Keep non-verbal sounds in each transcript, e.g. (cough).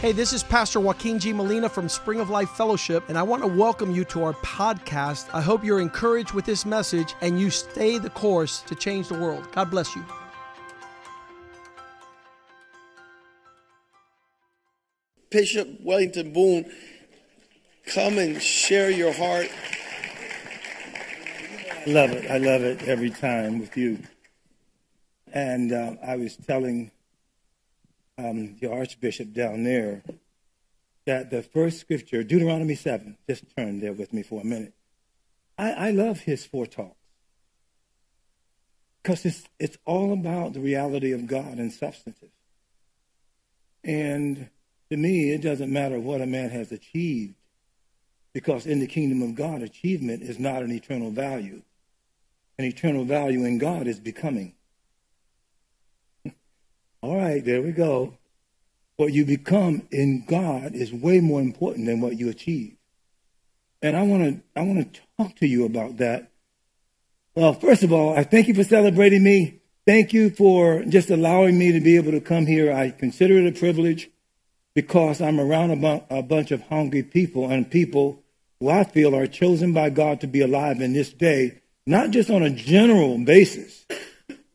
Hey, this is Pastor Joaquin G. Molina from Spring of Life Fellowship, and I want to welcome you to our podcast. I hope you're encouraged with this message and you stay the course to change the world. God bless you. Bishop Wellington Boone, come and share your heart. I love it. I love it every time with you. And uh, I was telling um, the Archbishop down there that the first scripture, Deuteronomy 7, just turn there with me for a minute. I, I love his four talks because it's, it's all about the reality of God and substantive. And to me, it doesn't matter what a man has achieved, because in the kingdom of God, achievement is not an eternal value. An eternal value in God is becoming. All right, there we go. What you become in God is way more important than what you achieve. And I want to I want to talk to you about that. Well, first of all, I thank you for celebrating me. Thank you for just allowing me to be able to come here. I consider it a privilege because I'm around a, bu- a bunch of hungry people and people who I feel are chosen by God to be alive in this day, not just on a general basis,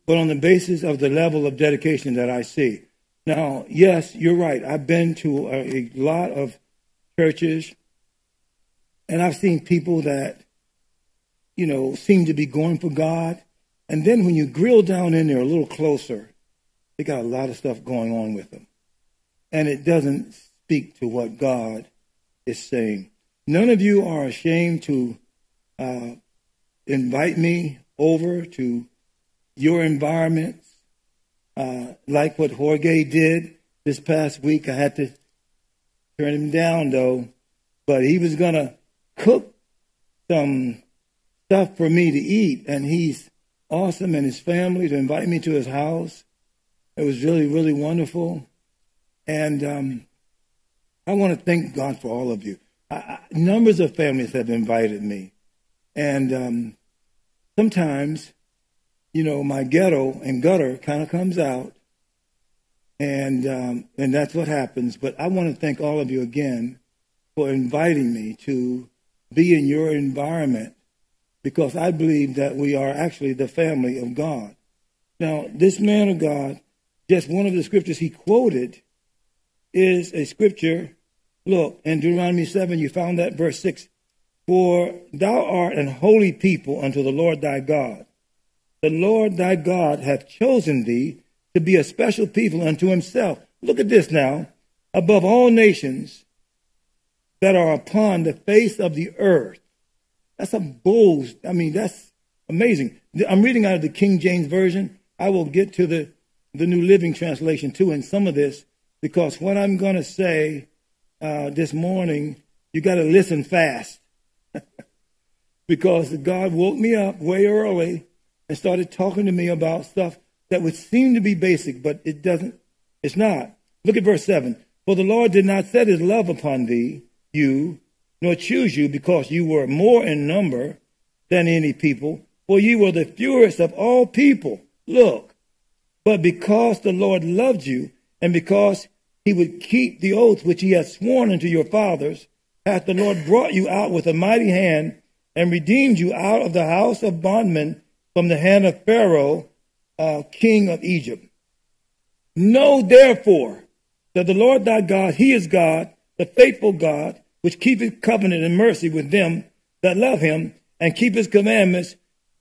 but on the basis of the level of dedication that I see. Now, yes, you're right. I've been to a, a lot of churches and I've seen people that, you know, seem to be going for God. And then when you grill down in there a little closer, they got a lot of stuff going on with them and it doesn't speak to what God is saying. None of you are ashamed to uh, invite me over to your environments, uh, like what Jorge did this past week. I had to turn him down though, but he was gonna cook some stuff for me to eat, and he's awesome and his family to invite me to his house. It was really, really wonderful. And um, I want to thank God for all of you. I, I, numbers of families have invited me. And um, sometimes, you know, my ghetto and gutter kind of comes out. And, um, and that's what happens. But I want to thank all of you again for inviting me to be in your environment because I believe that we are actually the family of God. Now, this man of God, just one of the scriptures he quoted is a scripture. Look, in Deuteronomy 7, you found that verse 6. For thou art an holy people unto the Lord thy God. The Lord thy God hath chosen thee to be a special people unto himself. Look at this now. Above all nations that are upon the face of the earth. That's a bold, I mean, that's amazing. I'm reading out of the King James Version. I will get to the, the New Living Translation too in some of this because what I'm going to say uh, this morning, you got to listen fast. (laughs) because God woke me up way early and started talking to me about stuff that would seem to be basic, but it doesn't, it's not. Look at verse 7. For the Lord did not set his love upon thee, you, nor choose you, because you were more in number than any people, for you were the fewest of all people. Look, but because the Lord loved you, and because he would keep the oath which he had sworn unto your fathers, hath the Lord brought you out with a mighty hand and redeemed you out of the house of bondmen from the hand of Pharaoh, uh, king of Egypt. Know therefore that the Lord thy God, he is God, the faithful God, which keepeth covenant and mercy with them that love him and keep his commandments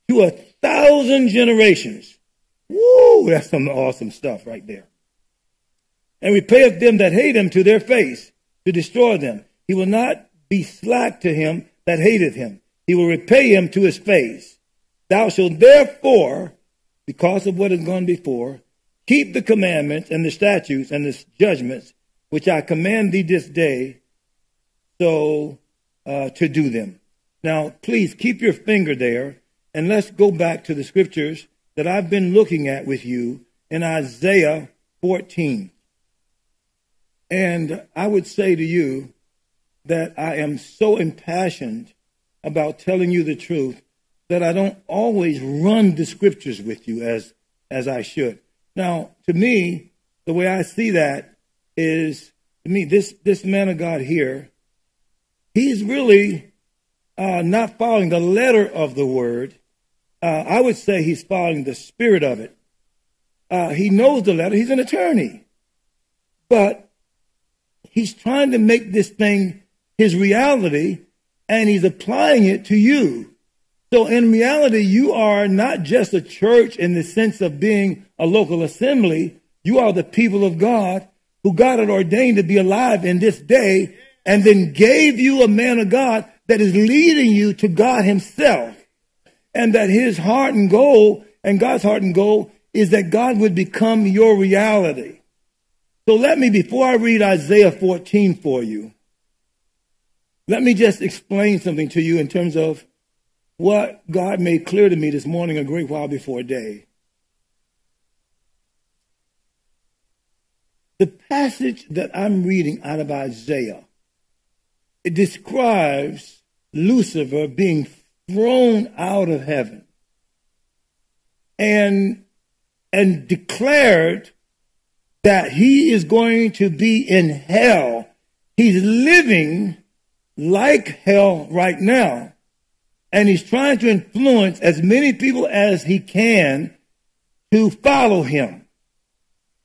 to a thousand generations. Woo, that's some awesome stuff right there and repayeth them that hate him to their face to destroy them. He will not be slack to him that hateth him. He will repay him to his face. Thou shalt therefore, because of what has gone before, keep the commandments and the statutes and the judgments which I command thee this day, so uh, to do them. Now, please keep your finger there, and let's go back to the scriptures that I've been looking at with you in Isaiah 14. And I would say to you that I am so impassioned about telling you the truth that I don't always run the scriptures with you as, as I should. Now, to me, the way I see that is to me, this, this man of God here, he's really uh, not following the letter of the word. Uh, I would say he's following the spirit of it. Uh, he knows the letter. He's an attorney. But he's trying to make this thing his reality and he's applying it to you. So in reality, you are not just a church in the sense of being a local assembly. You are the people of God who God had ordained to be alive in this day and then gave you a man of God that is leading you to God himself. And that his heart and goal and God's heart and goal is that God would become your reality. So let me, before I read Isaiah 14 for you, let me just explain something to you in terms of what God made clear to me this morning a great while before day. The passage that I'm reading out of Isaiah, it describes Lucifer being thrown out of heaven and and declared that he is going to be in hell. He's living like hell right now. And he's trying to influence as many people as he can to follow him.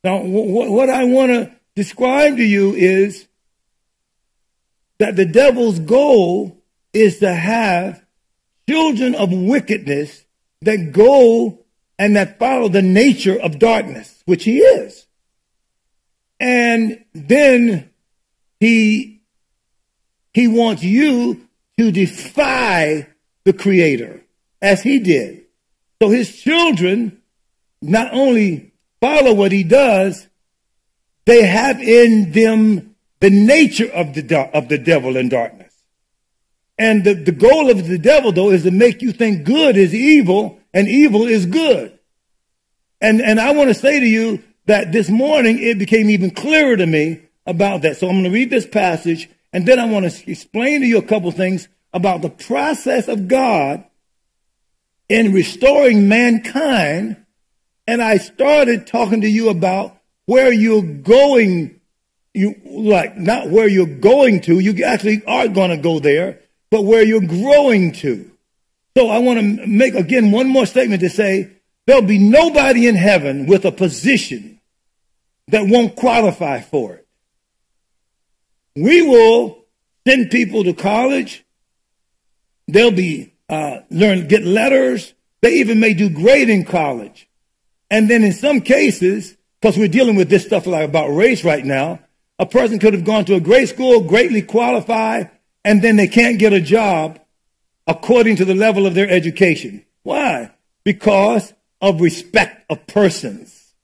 Now, what I want to describe to you is that the devil's goal is to have children of wickedness that go and that follow the nature of darkness, which he is. And then he, he wants you to defy the creator as he did. So his children not only follow what he does, they have in them the nature of the, of the devil and darkness. And the, the goal of the devil, though, is to make you think good is evil and evil is good. And, and I want to say to you that this morning it became even clearer to me about that. So I'm going to read this passage and then I want to explain to you a couple things about the process of God in restoring mankind. And I started talking to you about where you're going, you like not where you're going to, you actually are going to go there, but where you're growing to. So I want to make again one more statement to say There'll be nobody in heaven with a position that won't qualify for it. We will send people to college. They'll be uh, learn get letters. They even may do great in college. And then in some cases, because we're dealing with this stuff like about race right now, a person could have gone to a great school, greatly qualified, and then they can't get a job according to the level of their education. Why? Because of respect of persons.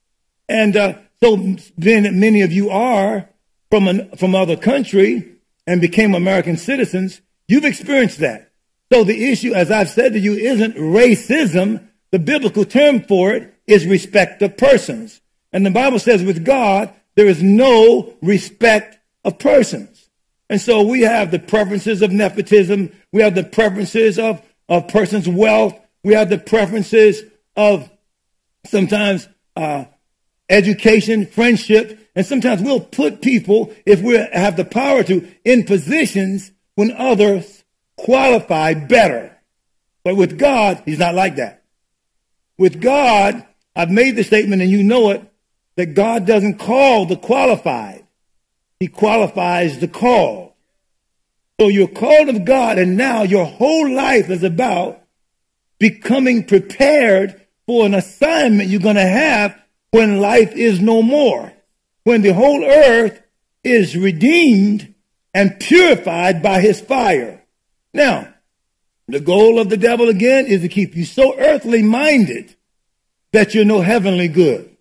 And uh, so then many of you are from an, from other country and became American citizens, you've experienced that. So the issue, as I've said to you, isn't racism. The biblical term for it is respect of persons. And the Bible says with God, there is no respect of persons. And so we have the preferences of nepotism. We have the preferences of, of persons' wealth. We have the preferences of sometimes uh, education, friendship, and sometimes we'll put people, if we have the power to, in positions when others qualify better. But with God, He's not like that. With God, I've made the statement and you know it, that God doesn't call the qualified. He qualifies the called. So you're called of God and now your whole life is about becoming prepared for an assignment you're going to have when life is no more, when the whole earth is redeemed and purified by his fire. Now, the goal of the devil again is to keep you so earthly minded that you're no heavenly good.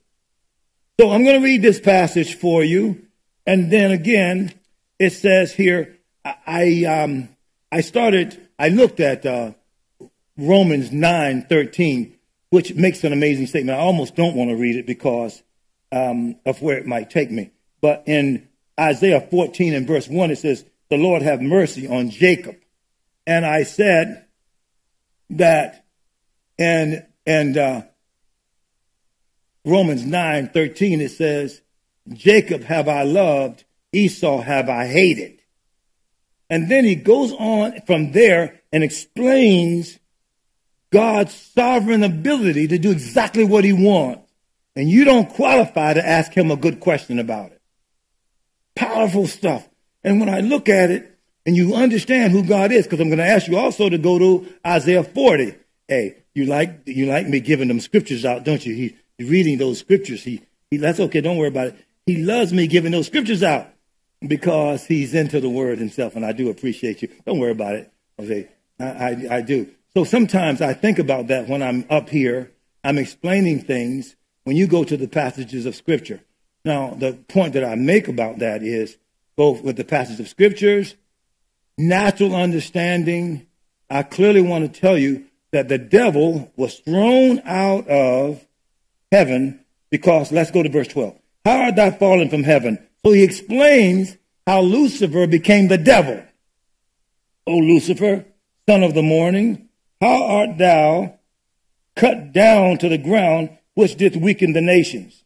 So I'm going to read this passage for you. And then again, it says here, I, um, I started, I looked at, uh, Romans 9, 13 which makes an amazing statement. I almost don't want to read it because um, of where it might take me. But in Isaiah 14 and verse 1, it says, The Lord have mercy on Jacob. And I said that, and, and uh, Romans 9 13, it says, Jacob have I loved, Esau have I hated. And then he goes on from there and explains God's sovereign ability to do exactly what he wants. And you don't qualify to ask him a good question about it. Powerful stuff. And when I look at it and you understand who God is, because I'm going to ask you also to go to Isaiah 40. Hey, you like you like me giving them scriptures out, don't you? He, he's reading those scriptures. He, he that's okay. Don't worry about it. He loves me giving those scriptures out because he's into the word himself, and I do appreciate you. Don't worry about it, Jose. I, I, I do. So sometimes I think about that when I'm up here. I'm explaining things when you go to the passages of scripture. Now, the point that I make about that is both with the passage of scriptures, natural understanding. I clearly want to tell you that the devil was thrown out of heaven because, let's go to verse 12. How art thou fallen from heaven? So he explains how Lucifer became the devil. O Lucifer, son of the morning, how art thou cut down to the ground, which didst weaken the nations?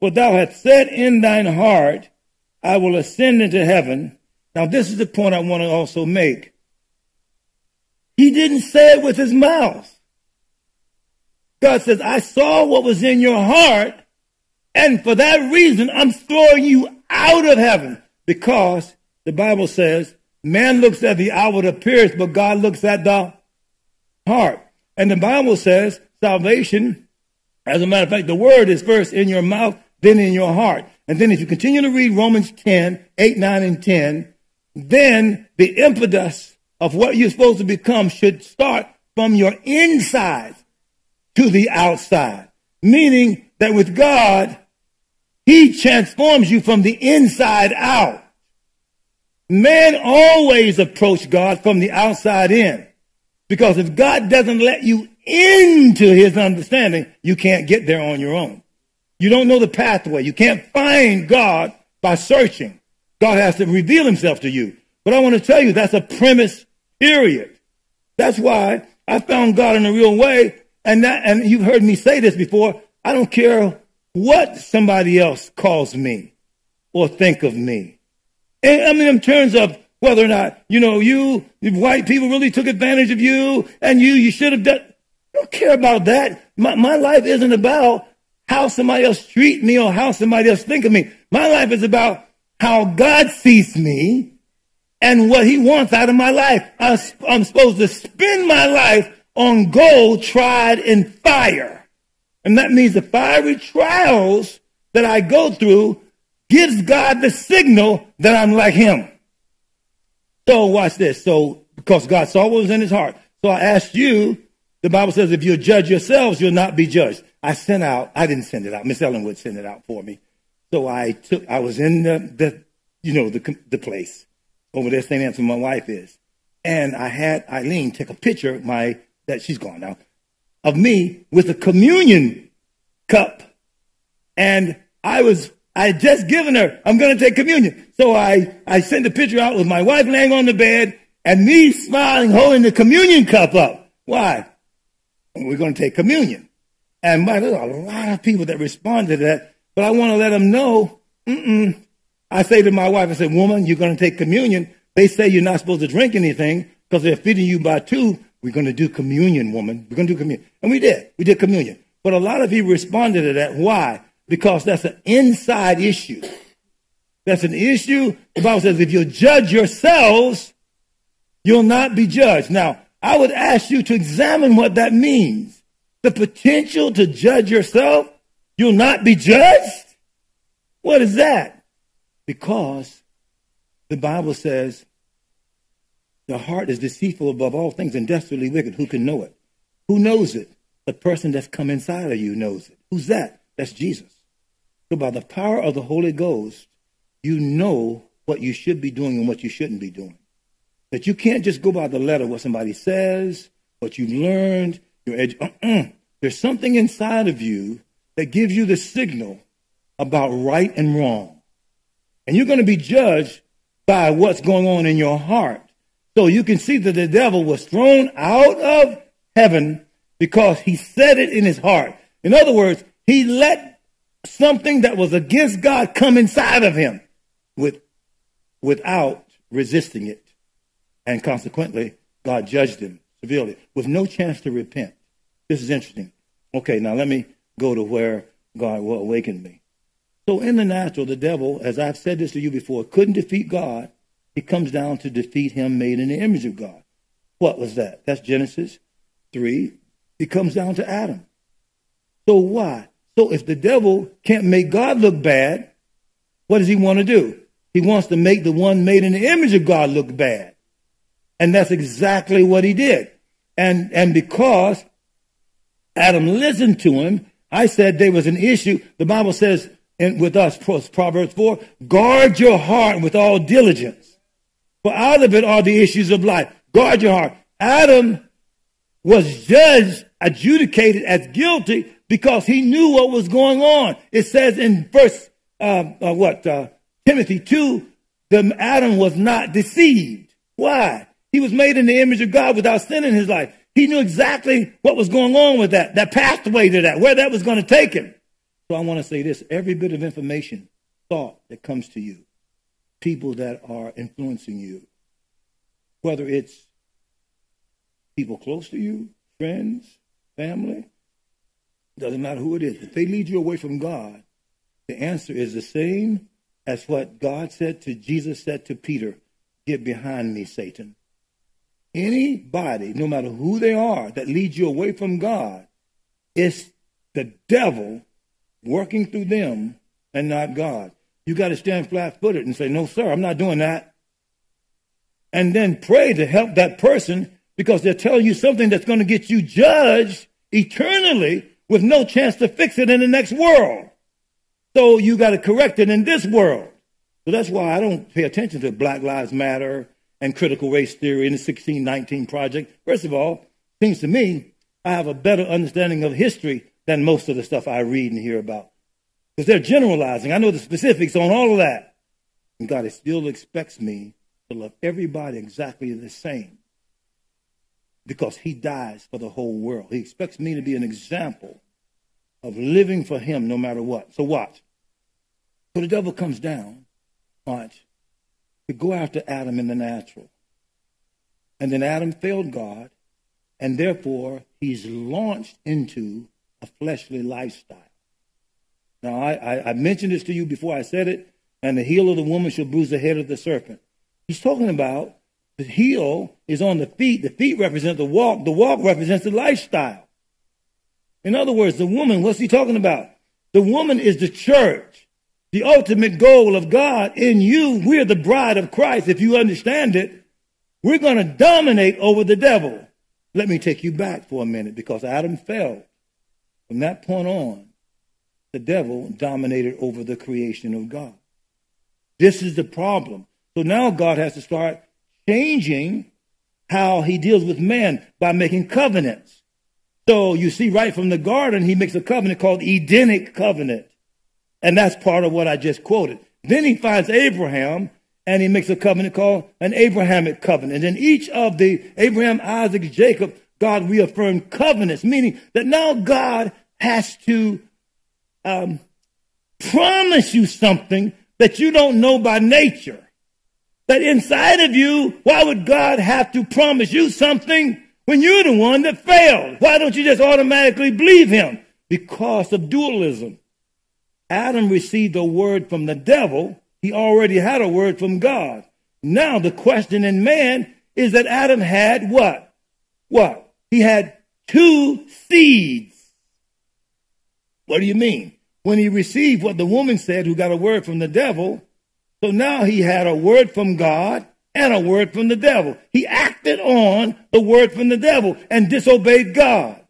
For thou hast said in thine heart, I will ascend into heaven. Now, this is the point I want to also make. He didn't say it with his mouth. God says, I saw what was in your heart, and for that reason, I'm throwing you out of heaven because the Bible says, man looks at the outward appearance, but God looks at the heart. And the Bible says, salvation, as a matter of fact, the word is first in your mouth, then in your heart. And then if you continue to read Romans 10, 8, 9, and 10, then the impetus of what you're supposed to become should start from your inside to the outside. Meaning that with God, He transforms you from the inside out. Man always approach God from the outside in. Because if God doesn't let you into his understanding, you can't get there on your own. You don't know the pathway. You can't find God by searching. God has to reveal himself to you. But I want to tell you that's a premise Period. That's why I found God in a real way. And that, and you've heard me say this before. I don't care what somebody else calls me or think of me. And I mean, in terms of whether or not, you know, you, white people really took advantage of you and you, you should have done. I don't care about that. My, my life isn't about how somebody else treat me or how somebody else think of me. My life is about how God sees me and what he wants out of my life. I'm supposed to spend my life on gold tried in fire. And that means the fiery trials that I go through gives God the signal that I'm like him. So watch this. So because God saw what was in his heart. So I asked you, the Bible says if you judge yourselves, you'll not be judged. I sent out, I didn't send it out. Miss Ellen would send it out for me. So I took, I was in the, the you know, the, the place over there St. Anthony, my wife is. And I had Eileen take a picture, my, that she's gone now, of me with a communion cup. And I was, I had just given her, I'm going to take communion. So I, I sent the picture out with my wife laying on the bed and me smiling, holding the communion cup up. Why? We're going to take communion. And my, a lot of people that responded to that, but I want to let them know, mm-mm, I say to my wife, I said, woman, you're going to take communion. They say you're not supposed to drink anything because they're feeding you by two. We're going to do communion, woman. We're going to do communion. And we did. We did communion. But a lot of people responded to that. Why? Because that's an inside issue. That's an issue. The Bible says if you judge yourselves, you'll not be judged. Now, I would ask you to examine what that means. The potential to judge yourself, you'll not be judged? What is that? Because the Bible says the heart is deceitful above all things and desperately wicked. Who can know it? Who knows it? The person that's come inside of you knows it. Who's that? That's Jesus. So by the power of the Holy Ghost, you know what you should be doing and what you shouldn't be doing. That you can't just go by the letter what somebody says, what you've learned, your edge. Uh-uh. There's something inside of you that gives you the signal about right and wrong. And you're going to be judged by what's going on in your heart. So you can see that the devil was thrown out of heaven because he said it in his heart. In other words, he let something that was against God come inside of him with without resisting it. And consequently, God judged him severely with no chance to repent. This is interesting. Okay, now let me go to where God will awaken me. So in the natural, the devil, as I've said this to you before, couldn't defeat God. It comes down to defeat him made in the image of God. What was that? That's Genesis 3. It comes down to Adam. So why? So if the devil can't make God look bad, what does he want to do? He wants to make the one made in the image of God look bad. And that's exactly what he did. And, and because Adam listened to him, I said there was an issue. The Bible says in, with us, Proverbs 4, guard your heart with all diligence. For out of it are the issues of life. Guard your heart. Adam was judged, adjudicated as guilty because he knew what was going on. It says in verse, uh, uh, what, uh, Timothy 2, the Adam was not deceived. Why? He was made in the image of God without sin in his life. He knew exactly what was going on with that, that pathway to that, where that was going to take him. So I want to say this every bit of information, thought that comes to you, people that are influencing you, whether it's people close to you, friends, family, doesn't matter who it is. If they lead you away from God, the answer is the same as what God said to Jesus said to Peter Get behind me, Satan. Anybody, no matter who they are, that leads you away from God, it's the devil working through them and not God. You got to stand flat footed and say, No, sir, I'm not doing that. And then pray to help that person because they're telling you something that's going to get you judged eternally with no chance to fix it in the next world. So you got to correct it in this world. So that's why I don't pay attention to Black Lives Matter and critical race theory in the 1619 Project. First of all, seems to me I have a better understanding of history than most of the stuff I read and hear about. Because they're generalizing. I know the specifics on all of that. And God still expects me to love everybody exactly the same because he dies for the whole world. He expects me to be an example of living for him no matter what. So watch. So the devil comes down, watch, to go after Adam in the natural. And then Adam failed God, and therefore he's launched into a fleshly lifestyle. Now, I, I, I mentioned this to you before I said it, and the heel of the woman shall bruise the head of the serpent. He's talking about the heel is on the feet. The feet represent the walk. The walk represents the lifestyle. In other words, the woman, what's he talking about? The woman is the church. The ultimate goal of God in you. We're the bride of Christ. If you understand it, we're going to dominate over the devil. Let me take you back for a minute because Adam fell. From that point on, the devil dominated over the creation of God. This is the problem. So now God has to start changing how he deals with man by making covenants. So you see, right from the garden, he makes a covenant called Edenic covenant. And that's part of what I just quoted. Then he finds Abraham and he makes a covenant called an Abrahamic covenant. And in each of the Abraham, Isaac, Jacob, God reaffirmed covenants, meaning that now God has to um, promise you something that you don't know by nature that inside of you, why would God have to promise you something when you're the one that failed? Why don't you just automatically believe him? Because of dualism. Adam received a word from the devil. He already had a word from God. Now the question in man is that Adam had what? What? He had two seeds. What do you mean? When he received what the woman said, who got a word from the devil, so now he had a word from God and a word from the devil. He acted on the word from the devil and disobeyed God.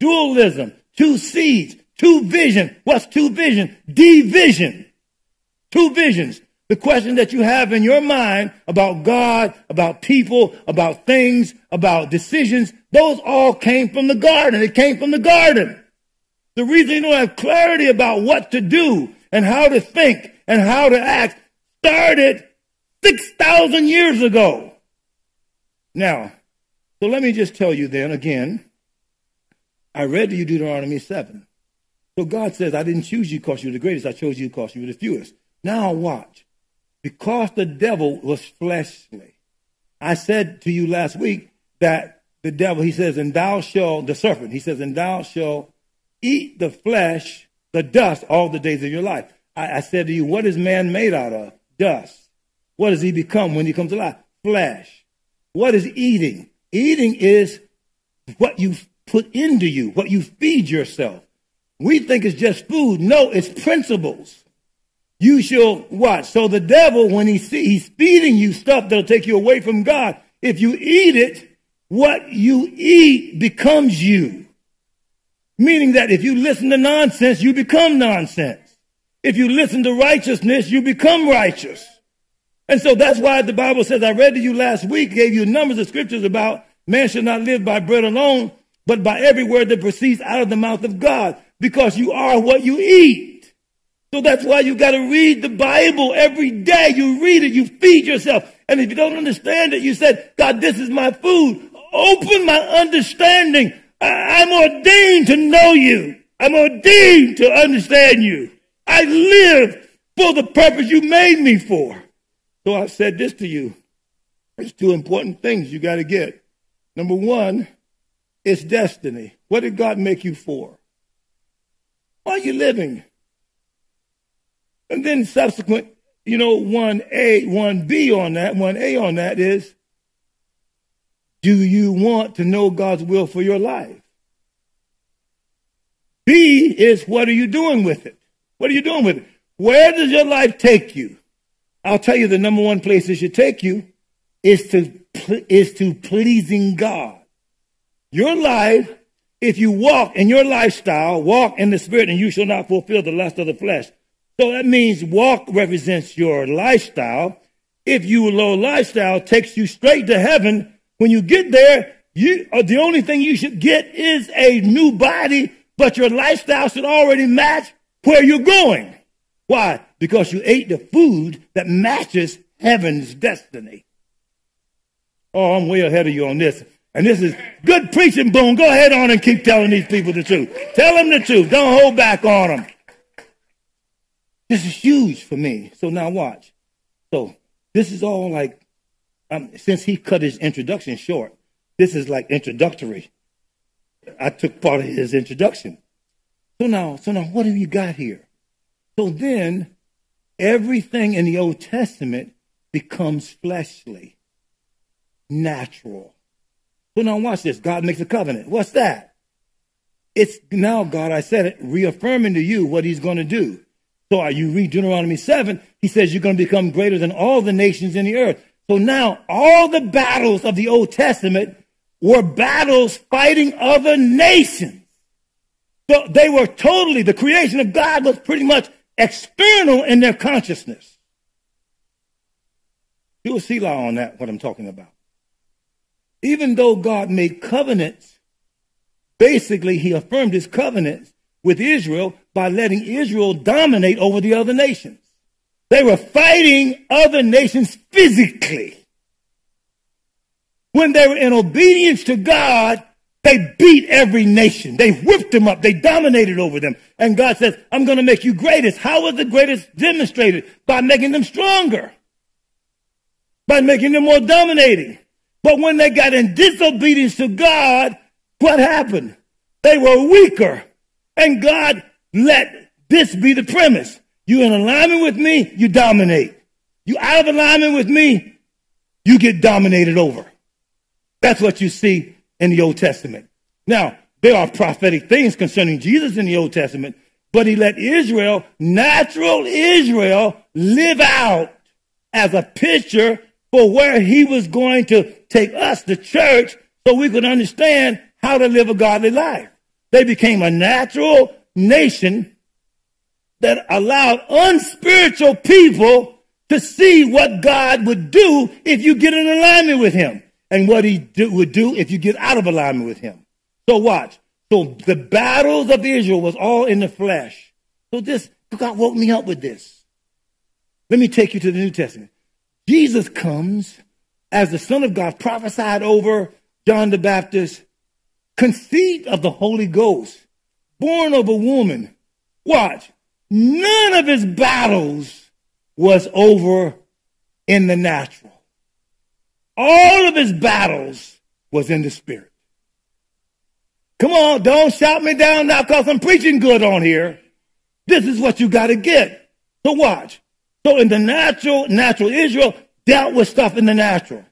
Dualism, two seeds, two vision. What's two vision? Division. Two visions. The question that you have in your mind about God, about people, about things, about decisions, those all came from the garden. It came from the garden. The reason you don't have clarity about what to do and how to think and how to act started 6,000 years ago. Now, so let me just tell you then again, I read to you Deuteronomy 7. So God says, I didn't choose you because you were the greatest. I chose you because you were the fewest. Now watch. because the devil was fleshly. I said to you last week that the devil, he says, and thou shalt, the serpent, he says, and thou shalt eat the flesh, the dust, all the days of your life. I, I said to you, what is man made out of? Dust. What does he become when he comes alive? Flesh. What is eating? Eating is what you put into you, what you feed yourself. We think it's just food. No, it's principles. You shall watch. So the devil, when he see, he's feeding you stuff that'll take you away from God. If you eat it, what you eat becomes you. Meaning that if you listen to nonsense, you become nonsense. If you listen to righteousness, you become righteous. And so that's why the Bible says, I read to you last week, gave you numbers of scriptures about man should not live by bread alone, but by every word that proceeds out of the mouth of God, because you are what you eat. So that's why you got to read the Bible every day. You read it, you feed yourself. And if you don't understand it, you said, God, this is my food. Open my understanding. I- I'm ordained to know you. I'm ordained to understand you. I live for the purpose you made me for. So I said this to you. There's two important things you got to get. Number one, it's destiny. What did God make you for? Are you living? And then subsequent, you know, 1A, 1B on that, 1A on that is, do you want to know God's will for your life? B is, what are you doing with it? What are you doing with it? Where does your life take you? I'll tell you the number one place it should take you is to, is to pleasing God. Your life, if you walk in your lifestyle, walk in the spirit and you shall not fulfill the lust of the flesh. So that means walk represents your lifestyle. If you low lifestyle takes you straight to heaven, when you get there, you uh, the only thing you should get is a new body, but your lifestyle should already match where you're going. Why? Because you ate the food that matches heaven's destiny. Oh, I'm way ahead of you on this. And this is good preaching, Boone. Go ahead on and keep telling these people the truth. Tell them the truth. Don't hold back on them. This is huge for me. So now watch. So this is all like, um, since he cut his introduction short, this is like introductory. I took part of his introduction. So now, so now what have you got here? So then everything in the Old Testament becomes fleshly, natural. So now watch this. God makes a covenant. What's that? It's now, God, I said it, reaffirming to you what he's going to do. So are you read Deuteronomy 7, he says you're going to become greater than all the nations in the earth. So now all the battles of the Old Testament were battles fighting other nations. So they were totally, the creation of God was pretty much external in their consciousness. Do a Selah on that, what I'm talking about. Even though God made covenants, basically he affirmed his covenants with Israel by letting Israel dominate over the other nations. They were fighting other nations physically. When they were in obedience to God, they beat every nation. They whipped them up. They dominated over them. And God says, I'm going to make you greatest. How was the greatest demonstrated? By making them stronger. By making them more dominating. But when they got in disobedience to God, what happened? They were weaker. And God let this be the premise. You in alignment with me, you dominate. You out of alignment with me, you get dominated over. That's what you see in the Old Testament. Now, there are prophetic things concerning Jesus in the Old Testament, but he let Israel, natural Israel, live out as a picture for where he was going to take us, the church, so we could understand how to live a godly life. They became a natural nation that allowed unspiritual people to see what God would do if you get in alignment with him and what he do, would do if you get out of alignment with him. So watch. So the battles of Israel was all in the flesh. So this, God woke me up with this. Let me take you to the New Testament. Jesus comes as the Son of God prophesied over John the Baptist, conceived of the Holy Ghost, born of a woman. Watch. None of his battles was over in the natural. All of his battles was in the spirit. Come on, don't shout me down now because I'm preaching good on here. This is what you got to get. So watch. So in the natural, natural Israel dealt with stuff in the natural.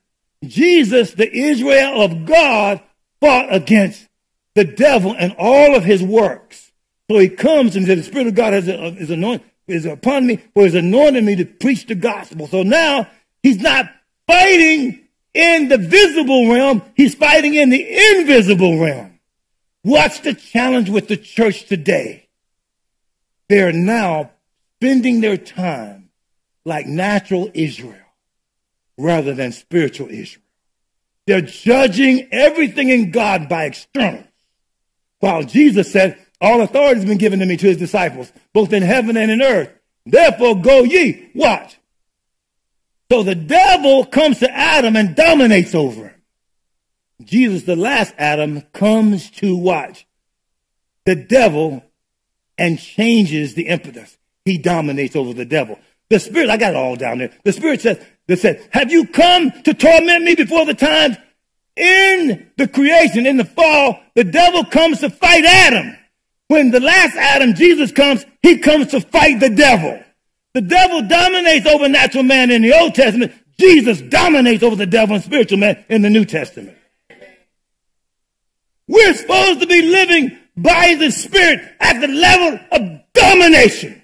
Jesus, the Israel of God, fought against the devil and all of his works. So he comes and says, the Spirit of God has, uh, is anointed, is upon me, for he's anointed me to preach the gospel. So now he's not fighting in the visible realm, he's fighting in the invisible realm. What's the challenge with the church today? They're now spending their time like natural Israel rather than spiritual Israel. They're judging everything in God by externals. While Jesus said, all authority has been given to me to his disciples, both in heaven and in earth. Therefore go ye. Watch. So the devil comes to Adam and dominates over him. Jesus, the last Adam, comes to watch the devil and changes the impetus. He dominates over the devil. The spirit, I got it all down there. The spirit says, that said, have you come to torment me before the times? In the creation, in the fall, the devil comes to fight Adam. When the last Adam, Jesus comes, he comes to fight the devil. The devil dominates over natural man in the Old Testament. Jesus dominates over the devil and spiritual man in the New Testament. We're supposed to be living by the Spirit at the level of domination.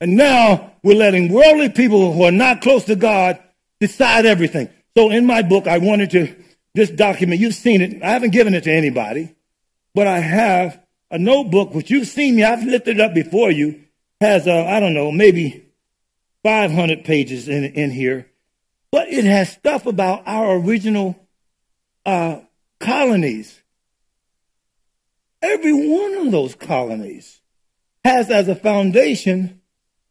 And now we're letting worldly people who are not close to God decide everything. So in my book, I wanted to, this document, you've seen it. I haven't given it to anybody, but I have a notebook, which you've seen me. I've lifted up before you. Has, uh, I don't know, maybe 500 pages in, in here. But it has stuff about our original uh, colonies. Every one of those colonies has as a foundation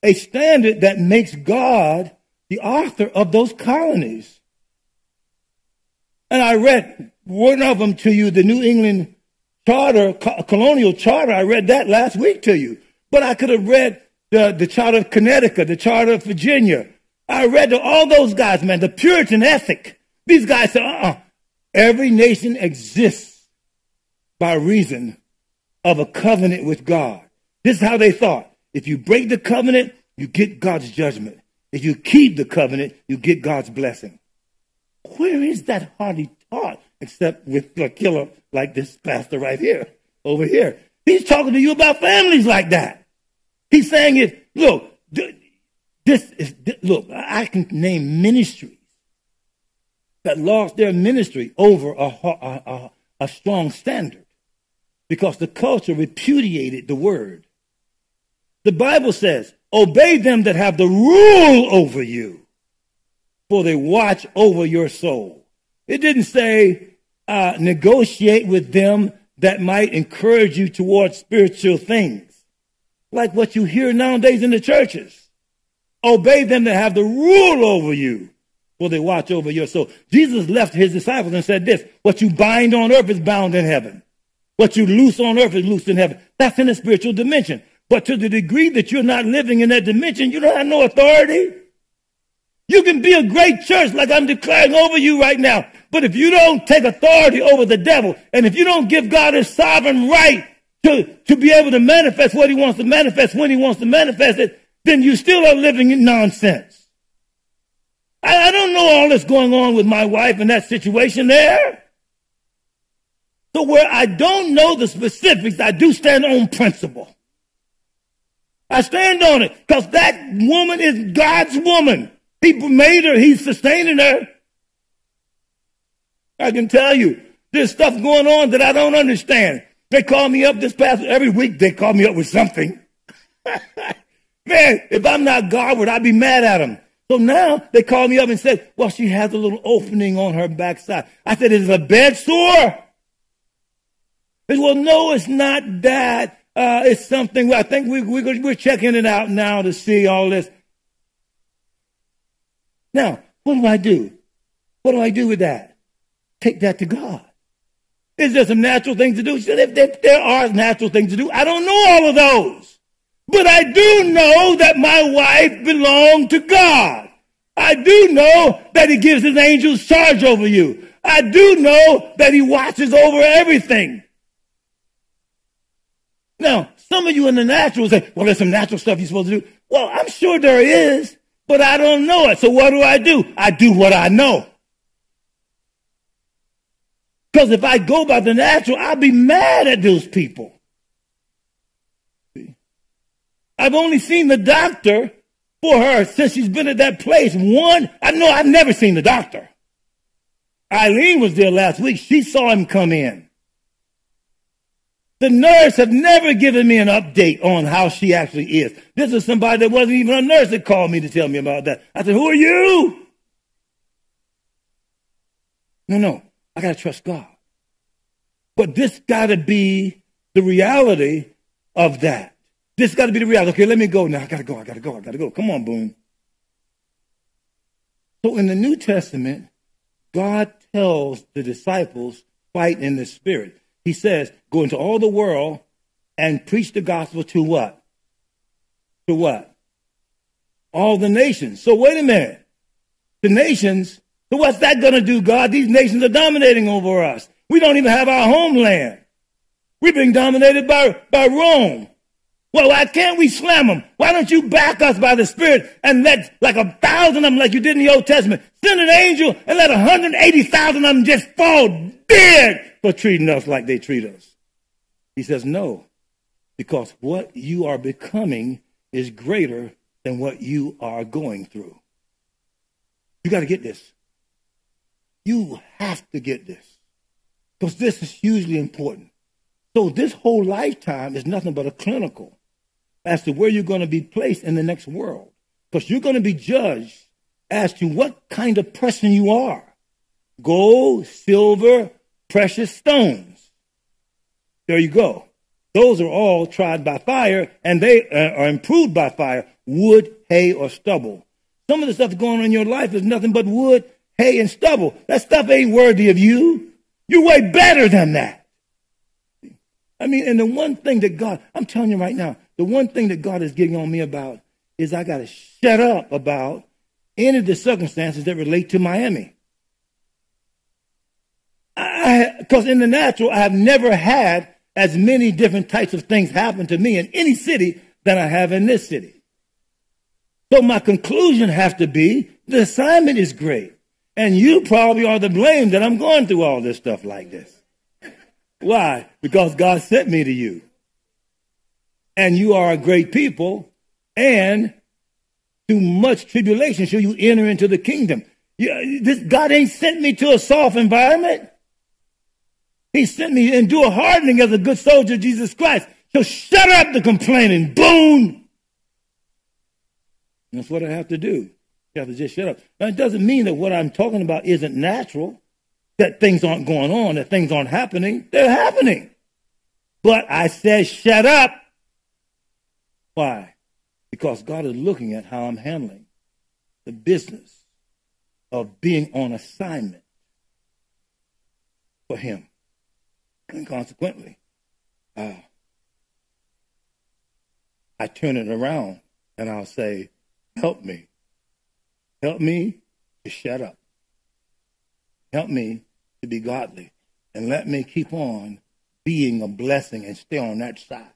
a standard that makes God the author of those colonies. And I read one of them to you, the New England Charter, Colonial Charter. I read that last week to you. But I could have read the, the Charter of Connecticut, the Charter of Virginia. I read the, all those guys, man, the Puritan ethic. These guys said, uh-uh. Every nation exists by reason of a covenant with God. This is how they thought. If you break the covenant, you get God's judgment. If you keep the covenant, you get God's blessing. Where is that hardly taught except with a killer like this pastor right here, over here? He's talking to you about families like that. He's saying it, look, this is, look, I can name ministries that lost their ministry over a, a, a, a strong standard because the culture repudiated the word. The Bible says, obey them that have the rule over you, for they watch over your soul. It didn't say, uh, negotiate with them that might encourage you towards spiritual things, like what you hear nowadays in the churches. Obey them that have the rule over you, for they watch over your soul. Jesus left his disciples and said this, what you bind on earth is bound in heaven. What you loose on earth is loosed in heaven. That's in the spiritual dimension. But to the degree that you're not living in that dimension, you don't have no authority. You can be a great church like I'm declaring over you right now. But if you don't take authority over the devil, and if you don't give God his sovereign right to, to be able to manifest what he wants to manifest when he wants to manifest it, then you still are living in nonsense. I, I don't know all that's going on with my wife in that situation there. So where I don't know the specifics, I do stand on principle. I stand on it because that woman is God's woman. He made her. He's sustaining her. I can tell you, there's stuff going on that I don't understand. They call me up this past, every week they call me up with something. (laughs) Man, if I'm not Godward, I'd be mad at them. So now they call me up and said, well, she has a little opening on her backside. I said, is it a bed sore? They said, well, no, it's not that uh, it's something I think we, we, we're checking it out now to see all this. Now, what do I do? What do I do with that? Take that to God. Is there some natural things to do? If there, are natural things to do, I don't know all of those. But I do know that my wife belonged to God. I do know that he gives his angels charge over you. I do know that he watches over everything. Now, some of you in the natural say, well, there's some natural stuff you're supposed to do. Well, I'm sure there is, but I don't know it. So what do I do? I do what I know. Because if I go by the natural, I'll be mad at those people. I've only seen the doctor for her since she's been at that place. One, I know I've never seen the doctor. Eileen was there last week. She saw him come in. The nurse have never given me an update on how she actually is. This is somebody that wasn't even a nurse that called me to tell me about that. I said, who are you? No, no, I got to trust God. But this got to be the reality of that. This got to be the reality. Okay, let me go now. I got to go. I got to go. I got to go. Come on, Boone. So in the New Testament, God tells the disciples, fight in the spirit. He says, go into all the world and preach the gospel to what? To what? All the nations. So wait a minute. The nations, so what's that going to do, God? These nations are dominating over us. We don't even have our homeland. We're being dominated by, by Rome. Well, why can't we slam them? Why don't you back us by the Spirit and let like a thousand of them, like you did in the Old Testament, send an angel and let 180,000 of them just fall dead for treating us like they treat us? He says, no, because what you are becoming is greater than what you are going through. You got to get this. You have to get this because this is hugely important. So this whole lifetime is nothing but a clinical as to where you're going to be placed in the next world. Because you're going to be judged as to what kind of person you are. Gold, silver, precious stones. There you go. Those are all tried by fire and they uh, are improved by fire. Wood, hay, or stubble. Some of the stuff going on in your life is nothing but wood, hay, and stubble. That stuff ain't worthy of you. You're way better than that. I mean, and the one thing that God, I'm telling you right now, the one thing that God is getting on me about is I got to shut up about any of the circumstances that relate to Miami. Because in the natural, I have never had as many different types of things happen to me in any city than I have in this city. So my conclusion has to be the assignment is great. And you probably are the blame that I'm going through all this stuff like this. (laughs) Why? Because God sent me to you and you are a great people, and through much tribulation shall you enter into the kingdom. this, God ain't sent me to a soft environment. He sent me and do a hardening as a good soldier Jesus Christ. So shut up the complaining. Boom. That's what I have to do. You have to just shut up. Now, it doesn't mean that what I'm talking about isn't natural, that things aren't going on, that things aren't happening. They're happening. But I said, shut up. Why? Because God is looking at how I'm handling the business of being on assignment for Him. And consequently, uh, I turn it around and I'll say, Help me. Help me to shut up. Help me to be godly. And let me keep on being a blessing and stay on that side.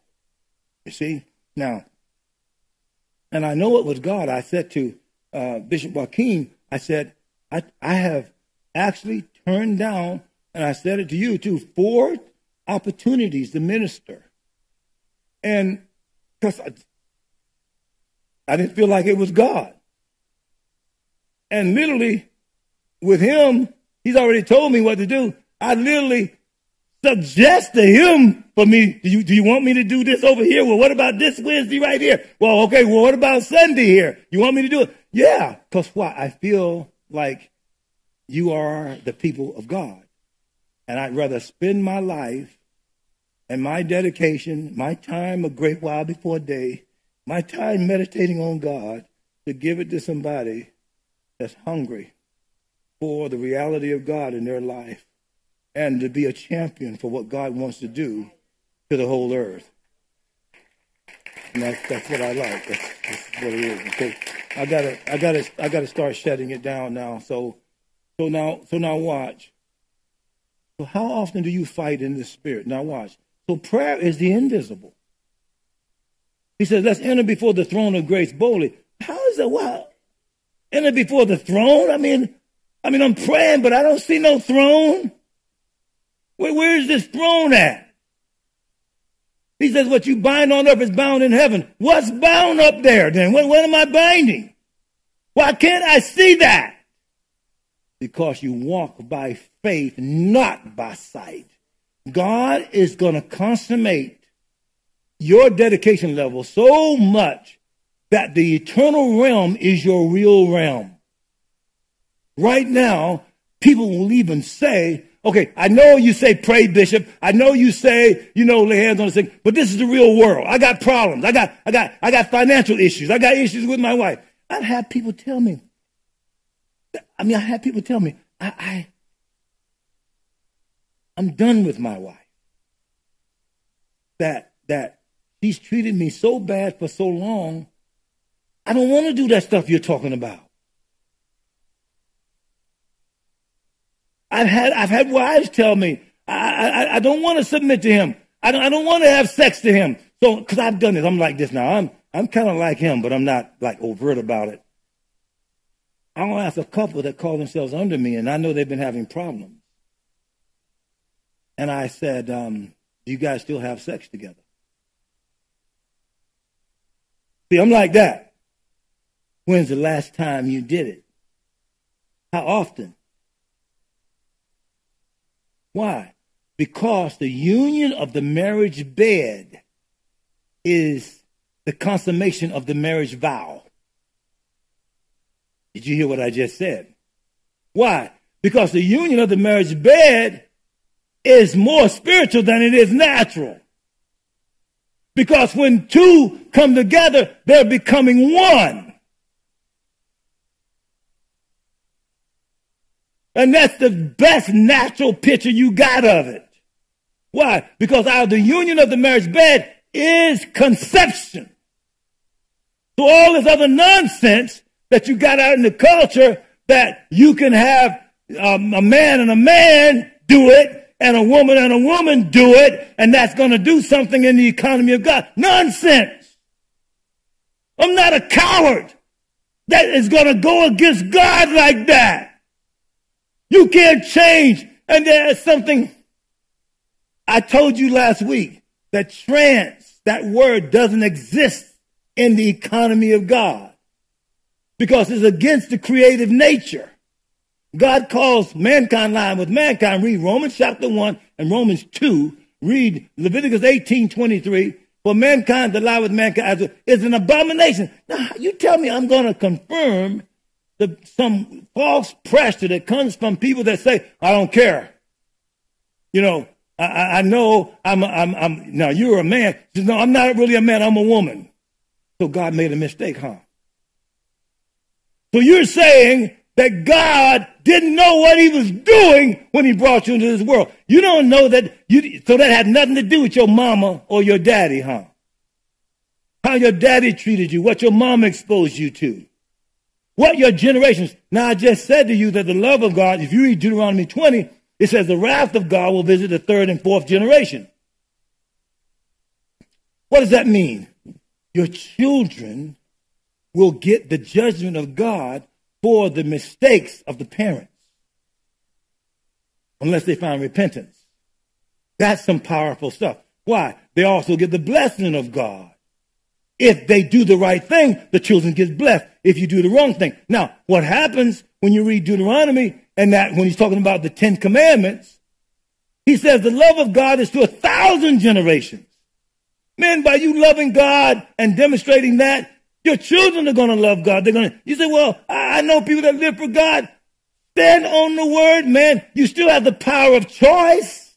You see? Now, and I know it was God. I said to uh, Bishop Joaquin, I said, I, I have actually turned down, and I said it to you too, four opportunities to minister. And because I, I didn't feel like it was God. And literally, with him, he's already told me what to do. I literally suggest to him for me, do you, do you want me to do this over here? Well, what about this Wednesday right here? Well, okay, well, what about Sunday here? You want me to do it? Yeah, because why? I feel like you are the people of God. And I'd rather spend my life and my dedication, my time a great while before day, my time meditating on God to give it to somebody that's hungry for the reality of God in their life and to be a champion for what God wants to do to the whole earth. And that's, that's what I like. That's, that's what it is. Okay. I gotta, I gotta, I gotta start shutting it down now. So, so now, so now watch. So how often do you fight in the spirit? Now watch. So prayer is the invisible. He says, let's enter before the throne of grace boldly. How is that? Wow. Enter before the throne? I mean, I mean, I'm praying, but I don't see no throne. Where, where is this throne at? He says, what you bind on earth is bound in heaven. What's bound up there then? What, what am I binding? Why can't I see that? Because you walk by faith, not by sight. God is going to consummate your dedication level so much that the eternal realm is your real realm. Right now, people will even say, Okay, I know you say pray, Bishop. I know you say, you know, lay hands on the sick, but this is the real world. I got problems. I got, I got, I got financial issues. I got issues with my wife. I've had people tell me. I mean, I had people tell me, I, I I'm done with my wife. That that she's treated me so bad for so long. I don't want to do that stuff you're talking about. I've had I've had wives tell me I I, I don't want to submit to him. I don't I don't want to have sex to him. So because I've done this, I'm like this now. I'm I'm kind of like him, but I'm not like overt about it. I to ask a couple that call themselves under me, and I know they've been having problems. And I said, um, "Do you guys still have sex together?" See, I'm like that. When's the last time you did it? How often? Why? Because the union of the marriage bed is the consummation of the marriage vow. Did you hear what I just said? Why? Because the union of the marriage bed is more spiritual than it is natural. Because when two come together, they're becoming one. And that's the best natural picture you got of it. Why? Because out of the union of the marriage bed is conception. So all this other nonsense that you got out in the culture that you can have um, a man and a man do it and a woman and a woman do it and that's going to do something in the economy of God. Nonsense. I'm not a coward that is going to go against God like that. You can't change. And there's something I told you last week that trance, that word doesn't exist in the economy of God because it's against the creative nature. God calls mankind lying with mankind. Read Romans chapter 1 and Romans 2. Read Leviticus 18 23. For mankind to lie with mankind is an abomination. Now, you tell me I'm going to confirm the, some false pressure that comes from people that say, I don't care. You know, I, I know I'm, I'm, I'm, now you're a man. No, I'm not really a man. I'm a woman. So God made a mistake, huh? So you're saying that God didn't know what he was doing when he brought you into this world. You don't know that you, so that had nothing to do with your mama or your daddy, huh? How your daddy treated you, what your mama exposed you to. What your generations. Now I just said to you that the love of God, if you read Deuteronomy 20, it says the wrath of God will visit the third and fourth generation. What does that mean? Your children will get the judgment of God for the mistakes of the parents. Unless they find repentance. That's some powerful stuff. Why? They also get the blessing of God. If they do the right thing, the children get blessed. If you do the wrong thing. Now, what happens when you read Deuteronomy and that when he's talking about the Ten Commandments, he says the love of God is to a thousand generations. Man, by you loving God and demonstrating that, your children are going to love God. They're going to, you say, well, I know people that live for God. Stand on the word, man. You still have the power of choice.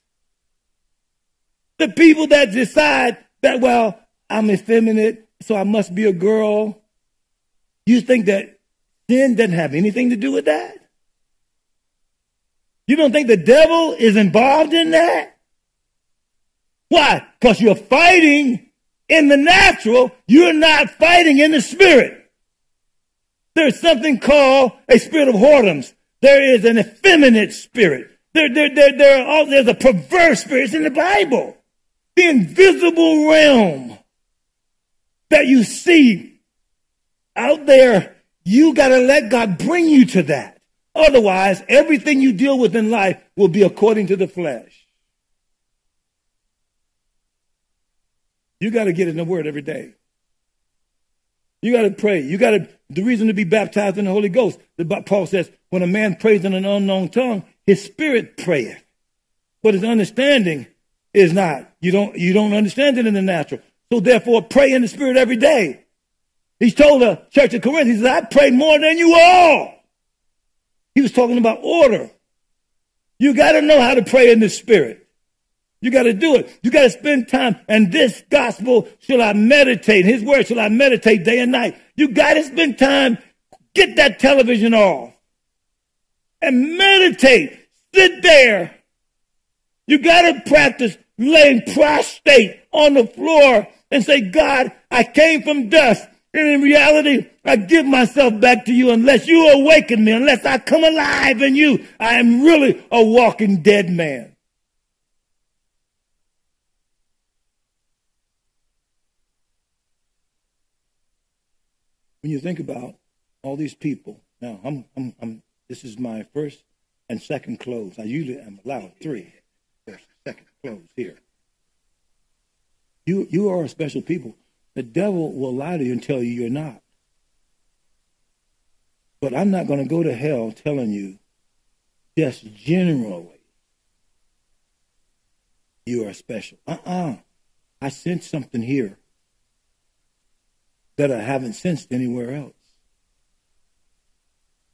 The people that decide that, well, I'm effeminate so I must be a girl. You think that sin doesn't have anything to do with that? You don't think the devil is involved in that? Why? Because you're fighting in the natural, you're not fighting in the spirit. there's something called a spirit of whoredoms. There is an effeminate spirit. There, there, there, there all, there's a perverse spirit. It's in the Bible. The invisible realm that you see out there, you got to let God bring you to that. Otherwise, everything you deal with in life will be according to the flesh. You got to get in the Word every day. You got to pray. You got to, the reason to be baptized in the Holy Ghost, the, Paul says, when a man prays in an unknown tongue, his spirit prayeth. But his understanding is not. You don't, you don't understand it in the natural. So therefore, pray in the spirit every day. He's told the church of Corinth, he says, I prayed more than you all. He was talking about order. You got to know how to pray in the spirit. You got to do it. You got to spend time. And this gospel shall I meditate. His word shall I meditate day and night. You got to spend time. Get that television off and meditate. Sit there. You got to practice laying prostrate on the floor and say, God, I came from dust. And in reality, I give myself back to you unless you awaken me, unless I come alive in you. I am really a walking dead man. When you think about all these people, now I'm, I'm, I'm this is my first and second close. I usually am allowed three. First, second close here. You, you are a special people. The devil will lie to you and tell you you're not. But I'm not going to go to hell telling you just generally you are special. Uh-uh. I sense something here that I haven't sensed anywhere else.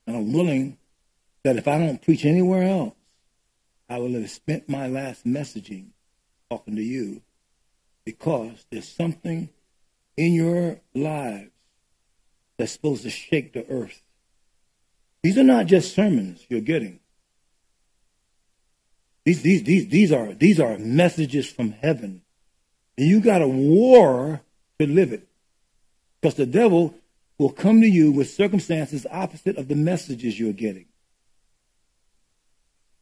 And I'm willing that if I don't preach anywhere else, I will have spent my last messaging talking to you because there's something in your lives that's supposed to shake the earth. These are not just sermons you're getting. These, these, these, these, are, these are messages from heaven. And you got a war to live it. Because the devil will come to you with circumstances opposite of the messages you're getting.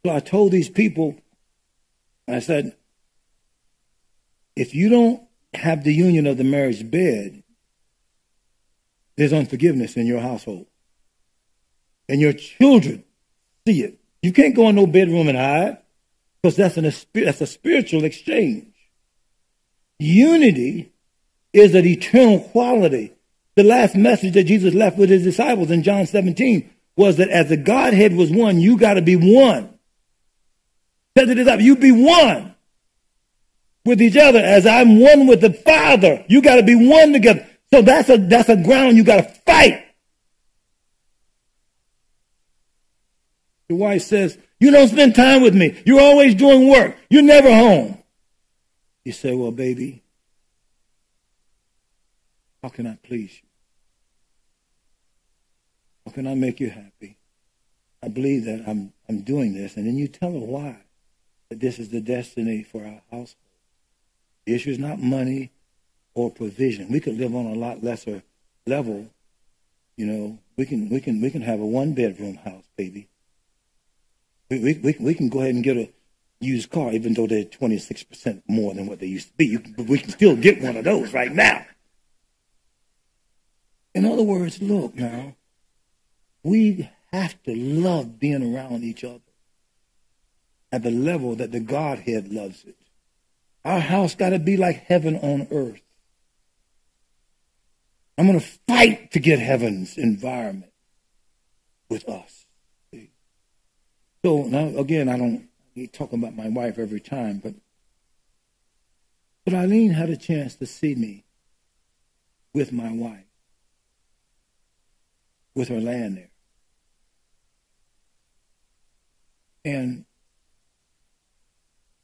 So I told these people, I said, if you don't have the union of the marriage bed, there's unforgiveness in your household. And your children see it. You can't go in no bedroom and hide because that's, an, that's a spiritual exchange. Unity is an eternal quality. The last message that Jesus left with his disciples in John 17 was that as the Godhead was one, you got to be one. Says it is up. You be one with each other as I'm one with the Father. You got to be one together. So that's a, that's a ground you got to fight. Your wife says, you don't spend time with me. You're always doing work. You're never home. You say, well, baby, how can I please you? How can I make you happy? I believe that I'm, I'm doing this. And then you tell her why that this is the destiny for our household. The issue is not money or provision. We could live on a lot lesser level. You know, we can we can we can have a one bedroom house, baby. We we we, we can go ahead and get a used car, even though they're twenty six percent more than what they used to be. You, we can still get one of those right now. In other words, look now, we have to love being around each other at the level that the Godhead loves it. Our house got to be like heaven on earth. I'm going to fight to get heaven's environment with us. So now, again, I don't talk about my wife every time, but but Eileen had a chance to see me with my wife, with her land there. And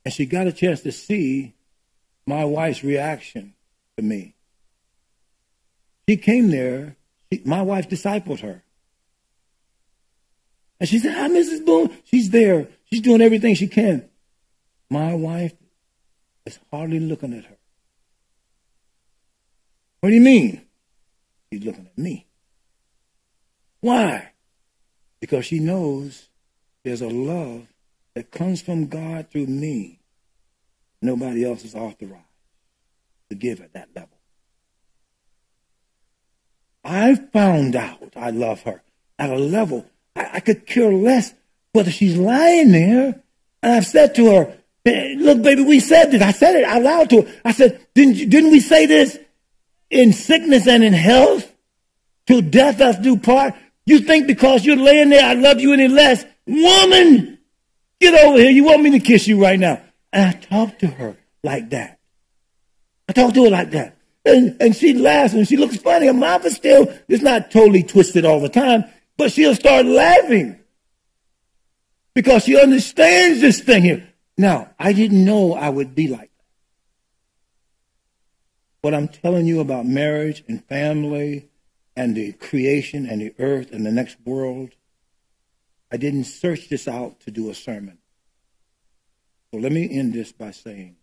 and she got a chance to see my wife's reaction to me. She came there, she, my wife discipled her. And she said, Hi, Mrs. Boone. She's there. She's doing everything she can. My wife is hardly looking at her. What do you mean? She's looking at me. Why? Because she knows there's a love that comes from God through me. Nobody else is authorized to give at that level. I found out I love her at a level I, I could care less whether she's lying there. And I've said to her, look, baby, we said this. I said it out loud to her. I said, didn't, you, didn't we say this in sickness and in health? Till death us do part. You think because you're laying there, I love you any less? Woman, get over here. You want me to kiss you right now? And I talked to her like that. I talked to her like that. And, and she laughs and she looks funny. Her mouth is still, it's not totally twisted all the time, but she'll start laughing because she understands this thing here. Now, I didn't know I would be like that. What I'm telling you about marriage and family and the creation and the earth and the next world, I didn't search this out to do a sermon. So let me end this by saying,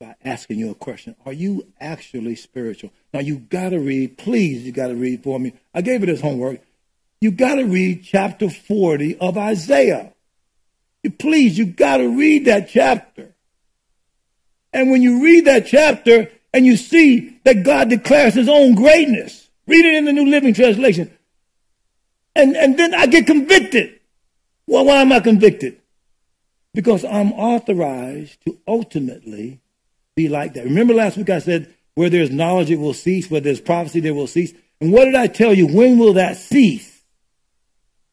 by asking you a question. Are you actually spiritual? Now you gotta read, please, you gotta read for me. I gave it as homework. You gotta read chapter 40 of Isaiah. You, please, you gotta read that chapter. And when you read that chapter and you see that God declares his own greatness, read it in the New Living Translation. And, and then I get convicted. Well, why am I convicted? Because I'm authorized to ultimately be like that. Remember last week I said, where there's knowledge, it will cease. Where there's prophecy, there will cease. And what did I tell you? When will that cease?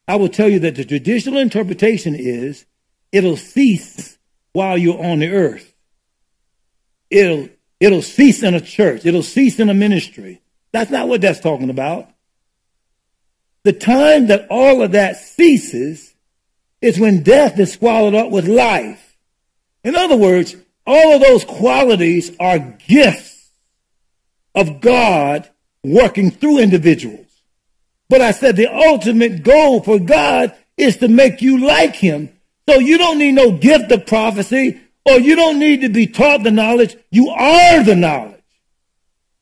I will tell you that the traditional interpretation is it'll cease while you're on the earth. It'll, it'll cease in a church. It'll cease in a ministry. That's not what that's talking about. The time that all of that ceases is when death is swallowed up with life. In other words, all of those qualities are gifts of God working through individuals. But I said the ultimate goal for God is to make you like him. So you don't need no gift of prophecy or you don't need to be taught the knowledge. You are the knowledge.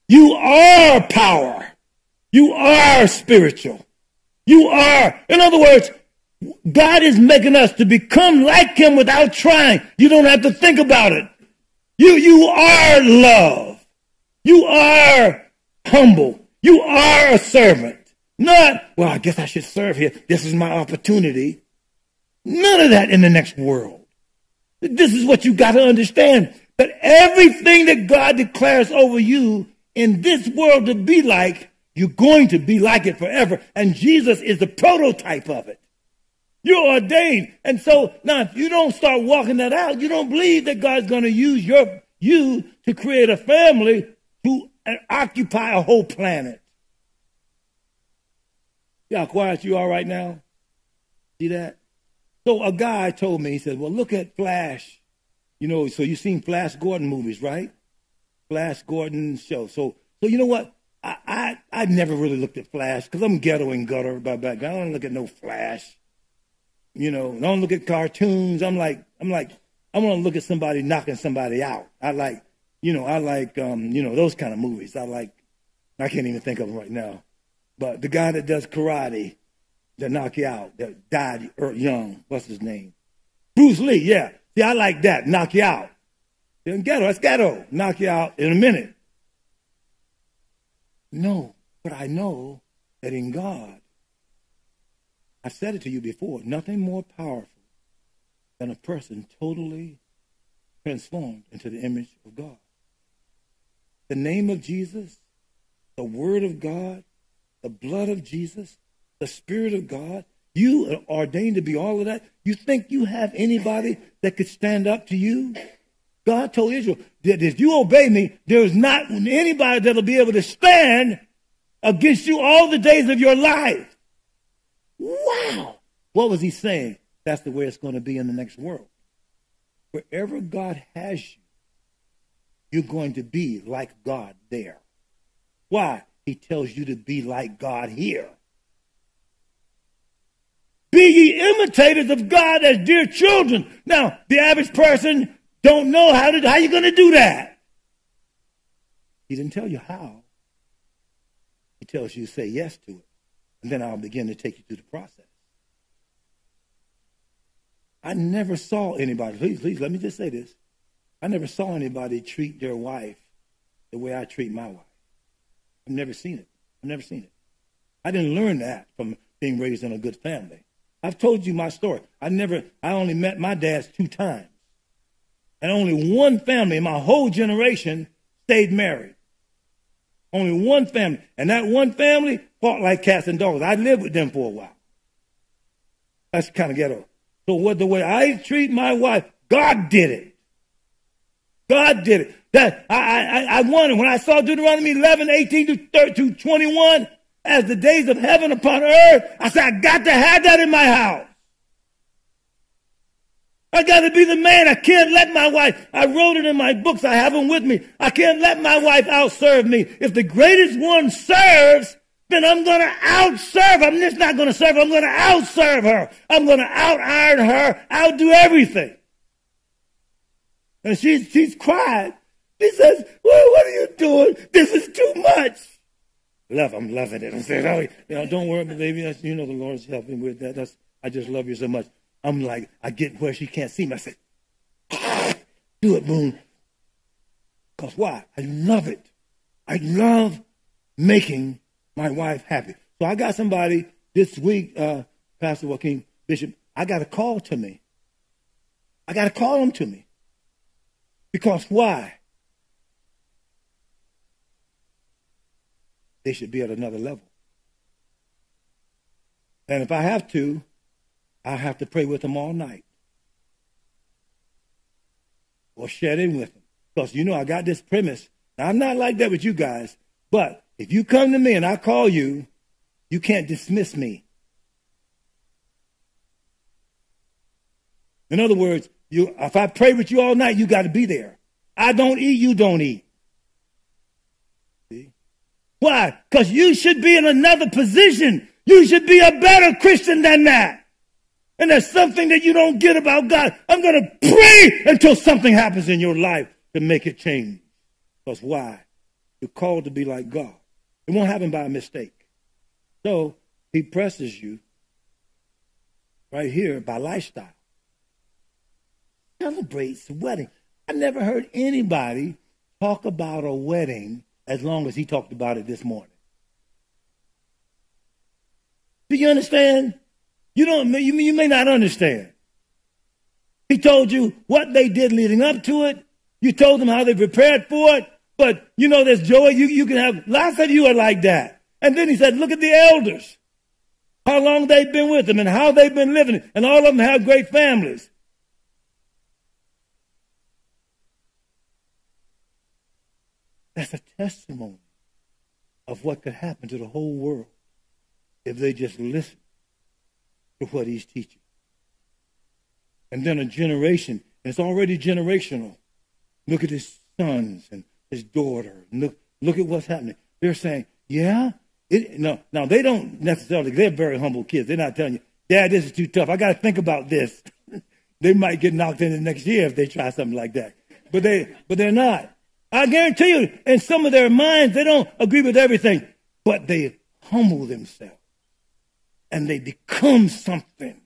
You are power. You are spiritual. You are, in other words, God is making us to become like him without trying. You don't have to think about it. You, you are love. You are humble. You are a servant. Not, well, I guess I should serve here. This is my opportunity. None of that in the next world. This is what you got to understand. That everything that God declares over you in this world to be like, you're going to be like it forever. And Jesus is the prototype of it. You're ordained. And so now if you don't start walking that out, you don't believe that God's going to use your, you to create a family to uh, occupy a whole planet. How quiet you are right now? See that? So a guy told me, he said, well, look at Flash. You know, so you've seen Flash Gordon movies, right? Flash Gordon show. So, so you know what? I, I, I never really looked at Flash because I'm ghetto and gutter by background. I don't look at no Flash. You know, I don't look at cartoons. I'm like, I'm like, I want to look at somebody knocking somebody out. I like, you know, I like, um, you know, those kind of movies. I like, I can't even think of them right now. But the guy that does karate, that knock you out, that died er, young, what's his name? Bruce Lee, yeah. See, I like that, knock you out. Then ghetto, that's ghetto, knock you out in a minute. No, but I know that in God, I said it to you before, nothing more powerful than a person totally transformed into the image of God. The name of Jesus, the Word of God, the blood of Jesus, the Spirit of God, you are ordained to be all of that. You think you have anybody that could stand up to you? God told Israel that if you obey me, there's not anybody that'll be able to stand against you all the days of your life. Wow. What was he saying? That's the way it's going to be in the next world. Wherever God has you, you're going to be like God there. Why? He tells you to be like God here. Be ye imitators of God as dear children. Now, the average person don't know how to how you going to do that. He didn't tell you how. He tells you to say yes to it. And then I'll begin to take you through the process. I never saw anybody, please, please, let me just say this. I never saw anybody treat their wife the way I treat my wife. I've never seen it. I've never seen it. I didn't learn that from being raised in a good family. I've told you my story. I never, I only met my dads two times. And only one family in my whole generation stayed married. Only one family. And that one family fought like cats and dogs. I lived with them for a while. That's kind of ghetto. So what the way I treat my wife, God did it. God did it. That I I I wanted when I saw Deuteronomy 11, 18 to 30, to 21 as the days of heaven upon earth. I said I got to have that in my house. I got to be the man. I can't let my wife. I wrote it in my books. I have them with me. I can't let my wife outserve me. If the greatest one serves, then I'm going to outserve. I'm just not going to serve. I'm going to outserve her. I'm going to out iron her, outdo everything. And she's, she's quiet. She says, well, what are you doing? This is too much. Love, I'm loving it. I said, oh, don't worry, baby. You know the Lord's helping with that. That's, I just love you so much. I'm like, I get where she can't see me. I said, ah, do it, Boone. Because why? I love it. I love making my wife happy. So I got somebody this week, uh, Pastor Joaquin Bishop, I got a call to me. I got to call them to me. Because why? They should be at another level. And if I have to, I have to pray with them all night. Or shed in with them. Because you know I got this premise. Now, I'm not like that with you guys, but if you come to me and I call you, you can't dismiss me. In other words, you, if I pray with you all night, you got to be there. I don't eat, you don't eat. Why? Because you should be in another position. You should be a better Christian than that. And there's something that you don't get about God. I'm going to pray until something happens in your life to make it change. Because why? You're called to be like God. It won't happen by a mistake. So he presses you right here by lifestyle. Celebrates the wedding. I never heard anybody talk about a wedding as long as he talked about it this morning. Do you understand? You don't. You, you may not understand. He told you what they did leading up to it. You told them how they prepared for it. But you know, there's joy. You, you can have lots of you are like that. And then he said, look at the elders. How long they've been with them and how they've been living. And all of them have great families. That's a testimony of what could happen to the whole world if they just listen to what he's teaching. And then a generation, it's already generational. Look at his sons and his daughter. Look, look at what's happening. They're saying, yeah, it, no, now they don't necessarily, they're very humble kids. They're not telling you, Dad, this is too tough. I got to think about this. (laughs) they might get knocked in the next year if they try something like that. But they, but they're not. I guarantee you, in some of their minds, they don't agree with everything, but they humble themselves and they become something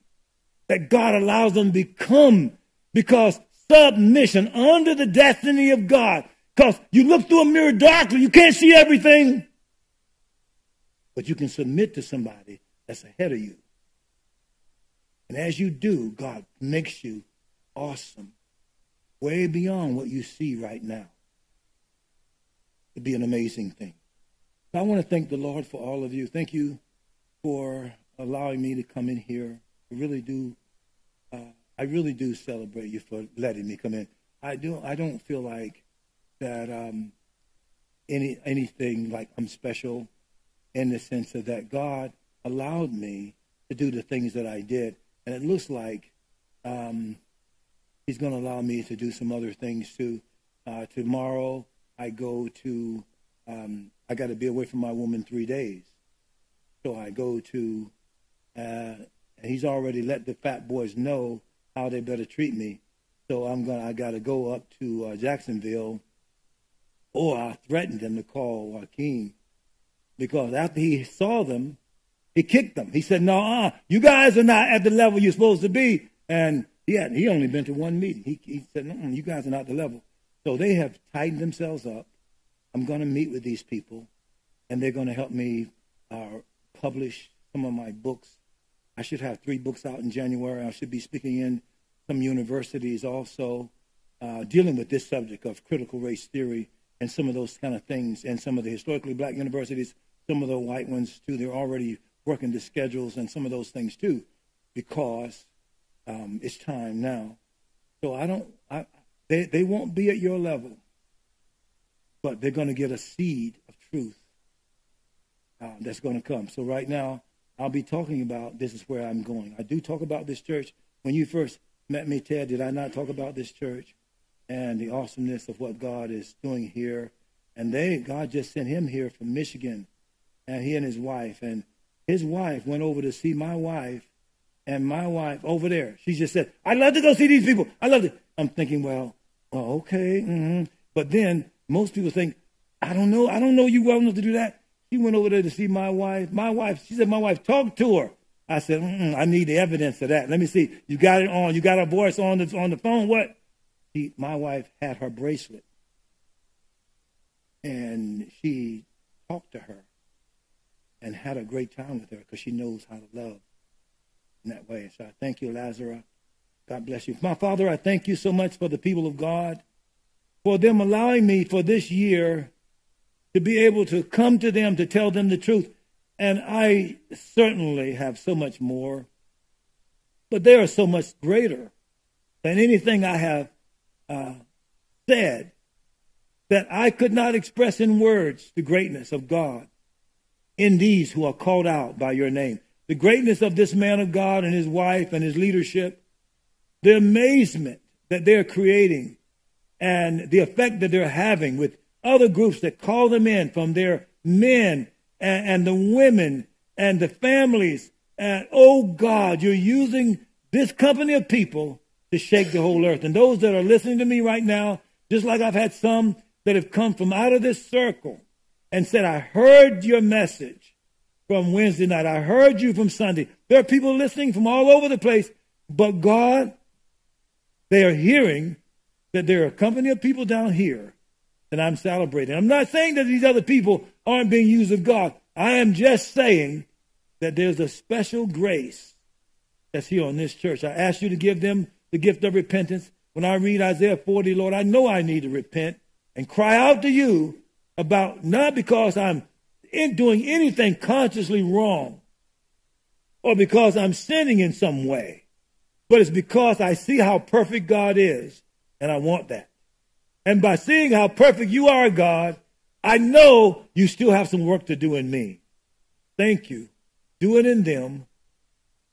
that God allows them to become because submission under the destiny of God because you look through a mirror darkly, you can't see everything. But you can submit to somebody that's ahead of you. And as you do, God makes you awesome, way beyond what you see right now. It'd be an amazing thing. So I want to thank the Lord for all of you. Thank you for allowing me to come in here. I really do. Uh, I really do celebrate you for letting me come in. I do. I don't feel like that um, any anything like I'm special in the sense of that God allowed me to do the things that I did, and it looks like um, He's going to allow me to do some other things too. Uh, tomorrow I go to um, I got to be away from my woman three days, so I go to. Uh, he's already let the fat boys know how they better treat me. So I'm gonna I got to go up to uh, Jacksonville or I threatened them to call Joaquin because after he saw them, he kicked them. He said, "No, uh, you guys are not at the level you're supposed to be." And he had he only been to one meeting. He, he said, no, "You guys are not the level." So they have tightened themselves up. I'm going to meet with these people, and they're going to help me uh, publish some of my books. I should have three books out in January. I should be speaking in some universities also, uh, dealing with this subject of critical race theory and some of those kind of things. And some of the historically black universities, some of the white ones too, they're already working the schedules and some of those things too, because um, it's time now. So I don't, I, they, they won't be at your level, but they're going to get a seed of truth uh, that's going to come. So right now, I'll be talking about this is where I'm going. I do talk about this church. When you first met me, Ted, did I not talk about this church and the awesomeness of what God is doing here? And they, God just sent him here from Michigan, and he and his wife, and his wife went over to see my wife, and my wife over there, she just said, "I'd love to go see these people. I love it." I'm thinking, well, well okay, mm-hmm. but then most people think, I don't know, I don't know you well enough to do that. She went over there to see my wife. My wife, she said, my wife talked to her. I said, I need the evidence of that. Let me see. You got it on. You got her voice on the on the phone. What? She, my wife had her bracelet, and she talked to her, and had a great time with her because she knows how to love in that way. So I thank you, Lazarus. God bless you, my Father. I thank you so much for the people of God, for them allowing me for this year to be able to come to them to tell them the truth. And I certainly have so much more, but they are so much greater than anything I have uh, said that I could not express in words the greatness of God in these who are called out by your name. The greatness of this man of God and his wife and his leadership, the amazement that they're creating, and the effect that they're having with other groups that call them in from their men and, and the women and the families. And oh God, you're using this company of people to shake the whole earth. And those that are listening to me right now, just like I've had some that have come from out of this circle and said, I heard your message from Wednesday night. I heard you from Sunday. There are people listening from all over the place, but God, they are hearing that there are a company of people down here that I'm celebrating. I'm not saying that these other people aren't being used of God. I am just saying that there's a special grace that's here on this church. I ask you to give them the gift of repentance. When I read Isaiah 40, Lord, I know I need to repent and cry out to you about not because I'm doing anything consciously wrong or because I'm sinning in some way, but it's because I see how perfect God is and I want that. And by seeing how perfect you are, God, I know you still have some work to do in me. Thank you. Do it in them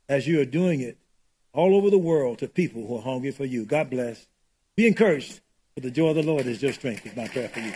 as you are doing it all over the world to people who are hungry for you. God bless. Be encouraged. For the joy of the Lord is your strength, is my prayer for you.